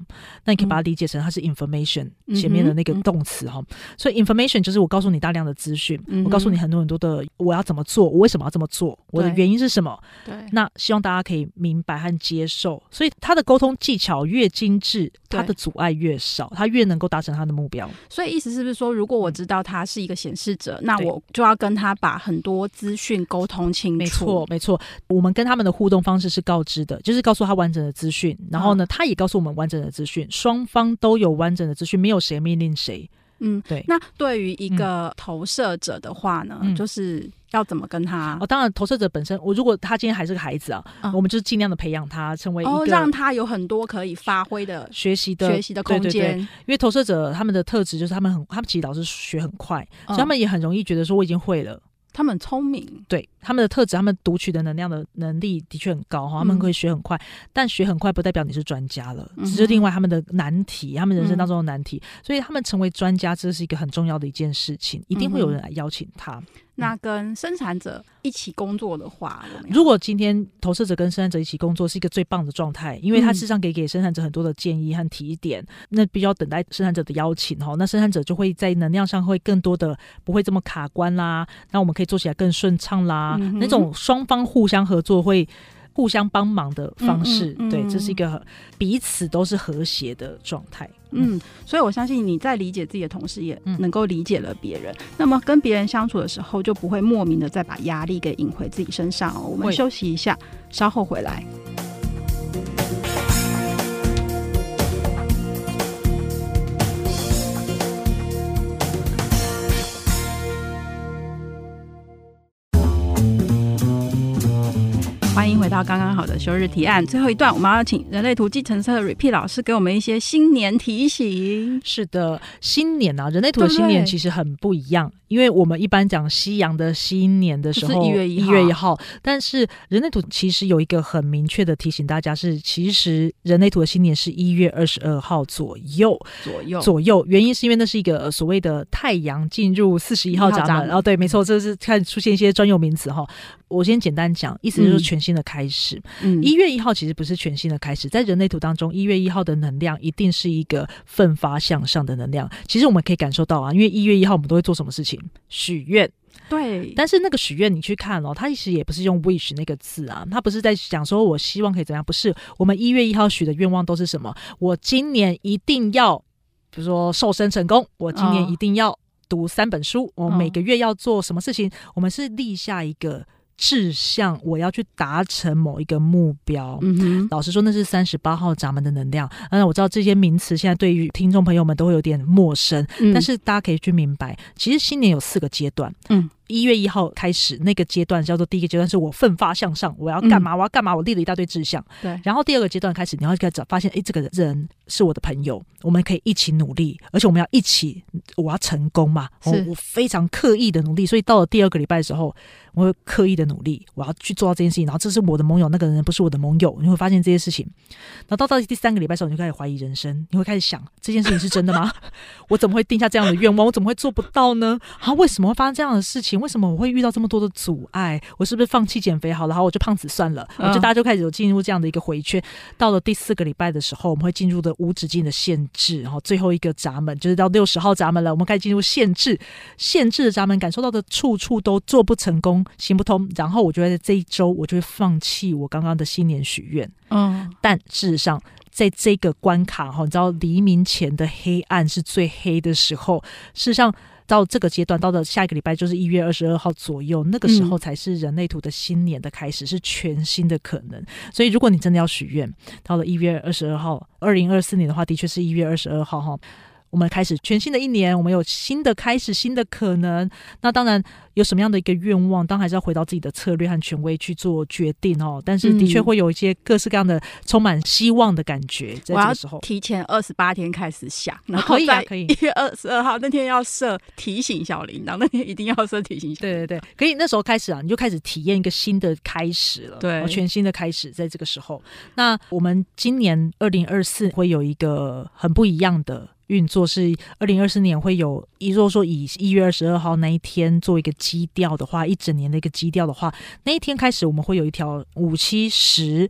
那你可以把它理解成它是 information 前面的那个动词哈，所以 information 就是我告诉你大量的资讯，我告诉你很多很多的我要怎么做，我为什么要这么做，我的原因是什么，对，那。希望大家可以明白和接受，所以他的沟通技巧越精致，他的阻碍越少，他越能够达成他的目标。所以意思是不是说，如果我知道他是一个显示者，那我就要跟他把很多资讯沟通清楚？
没错，没错。我们跟他们的互动方式是告知的，就是告诉他完整的资讯，然后呢，他也告诉我们完整的资讯，双方都有完整的资讯，没有谁命令谁。
嗯，对。那对于一个投射者的话呢，嗯、就是要怎么跟他？
哦，当然，投射者本身，我如果他今天还是个孩子啊，嗯、我们就是尽量的培养他成为一个，哦，
让他有很多可以发挥的
学习的
学习的空间。对对对，因
为投射者他们的特质就是他们很，他们其实老师学很快，嗯、所以他们也很容易觉得说我已经会了。
他们聪明，
对他们的特质，他们读取的能量的能力的确很高哈，他们可以学很快，嗯、但学很快不代表你是专家了，只是另外他们的难题，他们人生当中的难题，嗯、所以他们成为专家，这是一个很重要的一件事情，一定会有人来邀请他。
那跟生产者一起工作的话，
如果今天投射者跟生产者一起工作，是一个最棒的状态，因为他事实上给给生产者很多的建议和提点，那必须要等待生产者的邀请哈，那生产者就会在能量上会更多的不会这么卡关啦，那我们可以做起来更顺畅啦，嗯、那种双方互相合作会。互相帮忙的方式，嗯嗯嗯、对，这是一个彼此都是和谐的状态。
嗯，所以我相信你在理解自己的同时，也能够理解了别人。嗯、那么跟别人相处的时候，就不会莫名的再把压力给引回自己身上。哦我们休息一下，稍后回来。迎回到刚刚好的休日提案最后一段，我们要请人类图继承者 Repeat 老师给我们一些新年提醒。
是的，新年啊，人类图的新年其实很不一样。因为我们一般讲西洋的新年的时候，一月一月一号，但是人类图其实有一个很明确的提醒大家是，其实人类图的新年是一月二十二号左右，左右左右。原因是因为那是一个所谓的太阳进入四十一号闸门，哦，对，没错，这是开始出现一些专有名词哈。我先简单讲，意思就是全新的开始。嗯，一月一号其实不是全新的开始，在人类图当中，一月一号的能量一定是一个奋发向上的能量。其实我们可以感受到啊，因为一月一号我们都会做什么事情？许愿，
对，
但是那个许愿你去看哦，他其实也不是用 wish 那个字啊，他不是在讲说我希望可以怎样，不是。我们一月一号许的愿望都是什么？我今年一定要，比如说瘦身成功，我今年一定要读三本书，哦、我每个月要做什么事情？我们是立下一个。志向，我要去达成某一个目标。嗯哼，老实说，那是三十八号闸门的能量。嗯，我知道这些名词现在对于听众朋友们都会有点陌生，嗯、但是大家可以去明白，其实新年有四个阶段。嗯。一月一号开始，那个阶段叫做第一个阶段，是我奋发向上，我要干嘛？我要干嘛？我立了一大堆志向。对。然后第二个阶段开始，你要开始发现，哎，这个人是我的朋友，我们可以一起努力，而且我们要一起，我要成功嘛。是。我非常刻意的努力，所以到了第二个礼拜的时候，我会刻意的努力，我要去做到这件事情。然后这是我的盟友，那个人不是我的盟友，你会发现这些事情。然后到到第三个礼拜的时候，你就开始怀疑人生，你会开始想这件事情是真的吗？我怎么会定下这样的愿望？我怎么会做不到呢？啊，为什么会发生这样的事情？为什么我会遇到这么多的阻碍？我是不是放弃减肥好了？好，我就胖子算了。我觉得大家就开始有进入这样的一个回圈。到了第四个礼拜的时候，我们会进入的无止境的限制。然后最后一个闸门就是到六十号闸门了，我们开始进入限制，限制的闸门，感受到的处处都做不成功，行不通。然后我觉得这一周，我就会放弃我刚刚的新年许愿。嗯，但事实上，在这个关卡哈，你知道黎明前的黑暗是最黑的时候。事实上。到这个阶段，到了下一个礼拜就是一月二十二号左右，那个时候才是人类图的新年的开始，是全新的可能。所以，如果你真的要许愿，到了一月二十二号，二零二四年的话，的确是一月二十二号哈。我们开始全新的一年，我们有新的开始，新的可能。那当然有什么样的一个愿望，当然还是要回到自己的策略和权威去做决定哦。但是的确会有一些各式各样的充满希望的感觉。在这个时候，
提前二十八天开始想，然后可以啊，可以。一月二十二号那天要设提醒小铃铛，那天一定要设提醒小铃铛。
对对对，可以。那时候开始啊，你就开始体验一个新的开始了，对，全新的开始，在这个时候。那我们今年二零二四会有一个很不一样的。运作是二零二四年会有，如果说以一月二十二号那一天做一个基调的话，一整年的一个基调的话，那一天开始我们会有一条五七十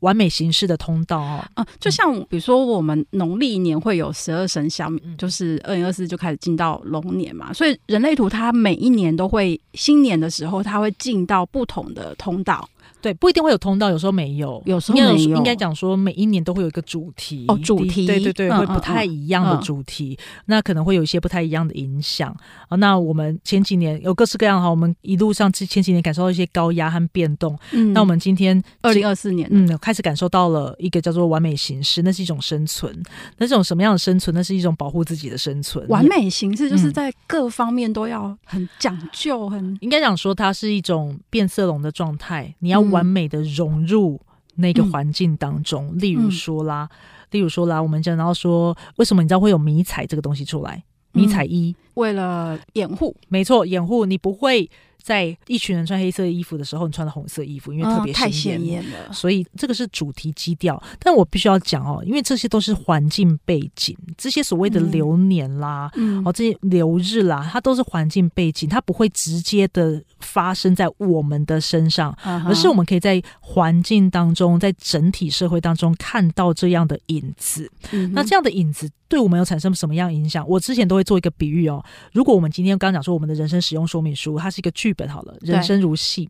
完美形式的通道哦。
啊，就像比如说我们农历年会有十二生肖，就是二零二四就开始进到龙年嘛，所以人类图它每一年都会新年的时候，它会进到不同的通道。
对，不一定会有通道，有时候没有，
有时候没有。
应该讲说，每一年都会有一个主题
哦，主题，
对对对，会不太一样的主题，那可能会有一些不太一样的影响啊。那我们前几年有各式各样哈，我们一路上前几年感受到一些高压和变动。嗯，那我们今天
二零二四年，
嗯，开始感受到了一个叫做完美形式，那是一种生存。那这种什么样的生存？那是一种保护自己的生存。
完美形式就是在各方面都要很讲究，很
应该讲说它是一种变色龙的状态，你要完美的融。入那个环境当中，嗯、例如说啦，嗯、例如说啦，我们讲到说，为什么你知道会有迷彩这个东西出来？迷彩衣，
为了掩护，
没错，掩护你不会。在一群人穿黑色衣服的时候，你穿的红色衣服，因为特别
太显眼了，
所以这个是主题基调。但我必须要讲哦，因为这些都是环境背景，这些所谓的流年啦，嗯、哦，这些流日啦，它都是环境背景，它不会直接的发生在我们的身上，嗯、而是我们可以在环境当中，在整体社会当中看到这样的影子。嗯、那这样的影子。对我们有产生什么样影响？我之前都会做一个比喻哦。如果我们今天刚刚讲说我们的人生使用说明书，它是一个剧本好了，人生如戏。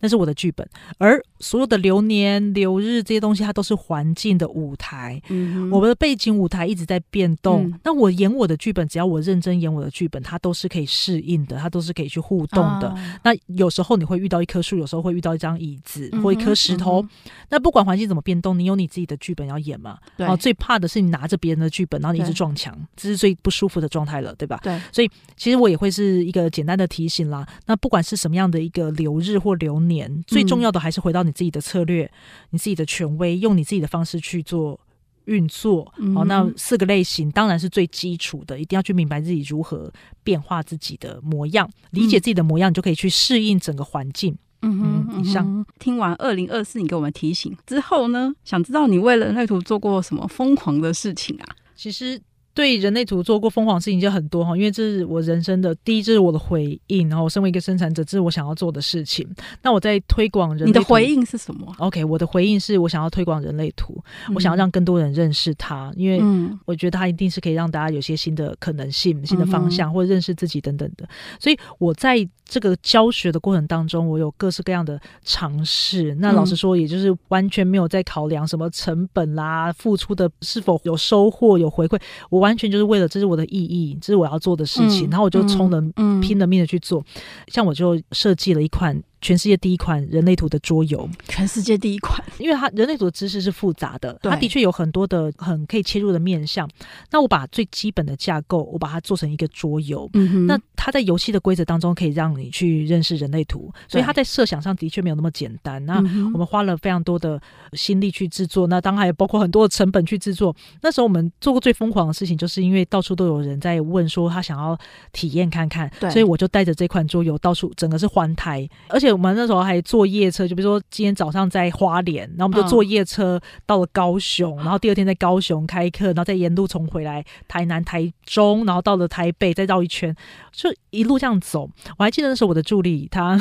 那是我的剧本，而所有的流年、流日这些东西，它都是环境的舞台。嗯，我们的背景舞台一直在变动。嗯、那我演我的剧本，只要我认真演我的剧本，它都是可以适应的，它都是可以去互动的。啊、那有时候你会遇到一棵树，有时候会遇到一张椅子、嗯、或一颗石头。嗯、那不管环境怎么变动，你有你自己的剧本要演嘛？对。然后最怕的是你拿着别人的剧本，然后你一直撞墙，这是最不舒服的状态了，对吧？对。所以其实我也会是一个简单的提醒啦。那不管是什么样的一个流日或或流年，最重要的还是回到你自己的策略，嗯、你自己的权威，用你自己的方式去做运作。嗯、好，那四个类型当然是最基础的，一定要去明白自己如何变化自己的模样，理解自己的模样，你就可以去适应整个环境。嗯哼，嗯，以上
听完二零二四，你给我们提醒之后呢，想知道你为人类图做过什么疯狂的事情啊？
其实。对人类图做过疯狂事情就很多哈，因为这是我人生的第一，这是我的回应。然后，我身为一个生产者，这是我想要做的事情。那我在推广人类图，
你的回应是什么
？OK，我的回应是我想要推广人类图，嗯、我想要让更多人认识它，因为我觉得它一定是可以让大家有些新的可能性、新的方向，或者认识自己等等的。所以我在这个教学的过程当中，我有各式各样的尝试。那老实说，也就是完全没有在考量什么成本啦、付出的是否有收获、有回馈。我。完全就是为了这是我的意义，这是我要做的事情，嗯、然后我就冲了、嗯、拼了命的去做。像我就设计了一款。全世界第一款人类图的桌游，
全世界第一款，
因为它人类图的知识是复杂的，它的确有很多的很可以切入的面向。那我把最基本的架构，我把它做成一个桌游。嗯、哼那它在游戏的规则当中，可以让你去认识人类图，所以它在设想上的确没有那么简单。那我们花了非常多的心力去制作，那当然也包括很多的成本去制作。那时候我们做过最疯狂的事情，就是因为到处都有人在问说他想要体验看看，对所以我就带着这款桌游到处，整个是环台，而且。我们那时候还坐夜车，就比如说今天早上在花莲，然后我们就坐夜车到了高雄，然后 (laughs) 第二天在高雄开课，然后再沿路重回来台南、台中，然后到了台北，再绕一圈，就一路这样走。我还记得那时候我的助理他。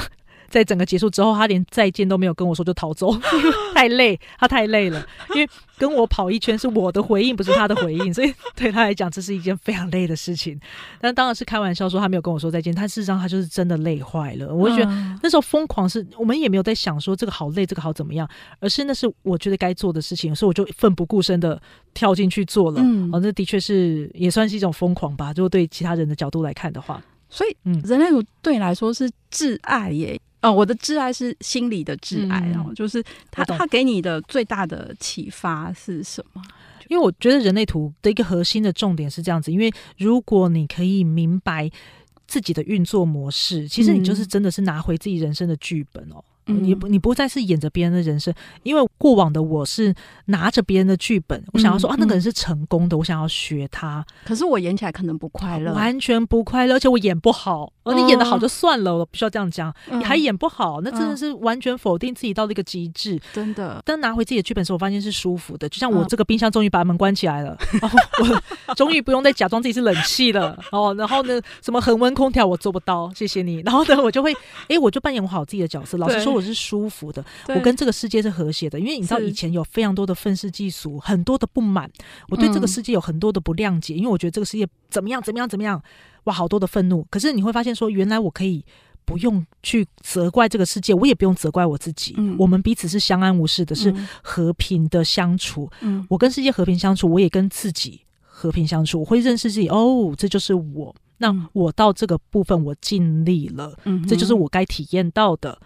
在整个结束之后，他连再见都没有跟我说就逃走，(laughs) 太累，他太累了。因为跟我跑一圈是我的回应，不是他的回应，所以对他来讲这是一件非常累的事情。但当然是开玩笑说他没有跟我说再见，但事实上他就是真的累坏了。我就觉得那时候疯狂是我们也没有在想说这个好累，这个好怎么样，而是那是我觉得该做的事情，所以我就奋不顾身的跳进去做了。嗯，哦，那的确是也算是一种疯狂吧。如果对其他人的角度来看的话，
所以嗯，人类图对你来说是挚爱耶。哦，我的挚爱是心理的挚爱，然后、嗯、就是他懂他给你的最大的启发是什么？
因为我觉得人类图的一个核心的重点是这样子，因为如果你可以明白自己的运作模式，其实你就是真的是拿回自己人生的剧本哦。你不，你不再是演着别人的人生，因为过往的我是拿着别人的剧本，我想要说啊，那个人是成功的，我想要学他。
可是我演起来可能不快乐，
完全不快乐，而且我演不好。哦你演的好就算了，我不需要这样讲。你还演不好，那真的是完全否定自己到了一个极致。真的，但拿回自己的剧本时，我发现是舒服的。就像我这个冰箱终于把门关起来了，然后我 (laughs) 终于不用再假装自己是冷气了。哦，然后呢，什么恒温空调我做不到，谢谢你。然后呢，我就会，哎，我就扮演好自己的角色。老实说，我是舒服的，我跟这个世界是和谐的，因为你知道以前有非常多的愤世嫉俗，很多的不满，我对这个世界有很多的不谅解，嗯、因为我觉得这个世界怎么样怎么样怎么样，哇，好多的愤怒。可是你会发现说，原来我可以不用去责怪这个世界，我也不用责怪我自己，嗯、我们彼此是相安无事的，是和平的相处。嗯、我跟世界和平相处，我也跟自己和平相处，我会认识自己。哦，这就是我。那我到这个部分，我尽力了，嗯、这就是我该体验到的。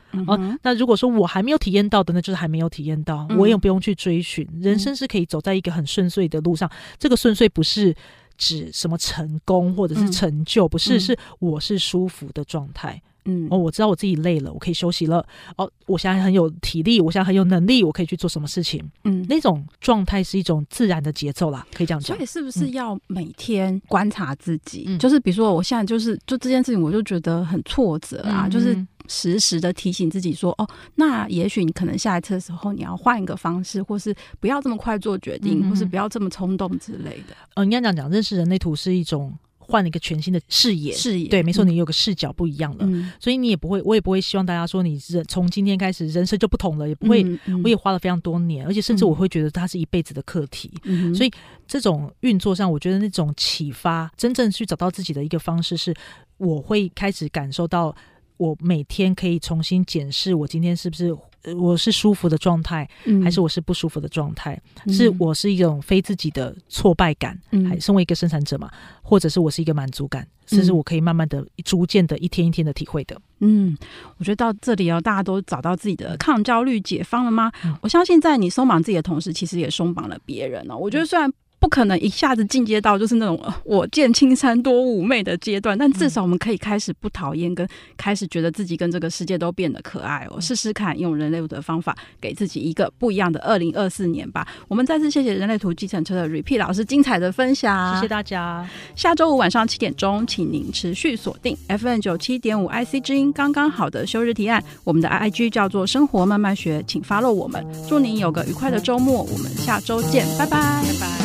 那如果说我还没有体验到的，那就是还没有体验到，嗯、我也不用去追寻。人生是可以走在一个很顺遂的路上，嗯、这个顺遂不是指什么成功或者是成就，嗯、不是，是我是舒服的状态。嗯，哦，我知道我自己累了，我可以休息了。哦，我现在很有体力，我现在很有能力，我可以去做什么事情。嗯，那种状态是一种自然的节奏啦，可以这样讲。
所以是不是要每天观察自己？嗯、就是比如说，我现在就是就这件事情，我就觉得很挫折啊，嗯、就是时时的提醒自己说，哦，那也许你可能下一次的时候，你要换一个方式，或是不要这么快做决定，嗯、或是不要这么冲动之类的。
嗯，应该这样讲，认识人类图是一种。换了一个全新的视野，
视野，
对，没错，你有个视角不一样了，嗯、所以你也不会，我也不会希望大家说你人从今天开始人生就不同了，也不会，嗯嗯、我也花了非常多年，而且甚至我会觉得它是一辈子的课题，嗯、所以这种运作上，我觉得那种启发，真正去找到自己的一个方式是，我会开始感受到，我每天可以重新检视我今天是不是。我是舒服的状态，还是我是不舒服的状态？嗯、是我是一种非自己的挫败感，嗯、还身为一个生产者嘛，或者是我是一个满足感，这、嗯、是我可以慢慢的、逐渐的一天一天的体会的。
嗯，我觉得到这里哦，大家都找到自己的抗焦虑解方了吗？嗯、我相信在你松绑自己的同时，其实也松绑了别人哦。我觉得虽然。不可能一下子进阶到就是那种我见青山多妩媚的阶段，但至少我们可以开始不讨厌，跟开始觉得自己跟这个世界都变得可爱哦。试试看用人类图的方法，给自己一个不一样的二零二四年吧。我们再次谢谢人类图计程车的 Repeat 老师精彩的分享，
谢谢大家。
下周五晚上七点钟，请您持续锁定 FM 九七点五 IC 之音，刚刚好的休日提案。我们的 IG 叫做生活慢慢学，请 follow 我们。祝您有个愉快的周末，我们下周见，拜拜，拜拜。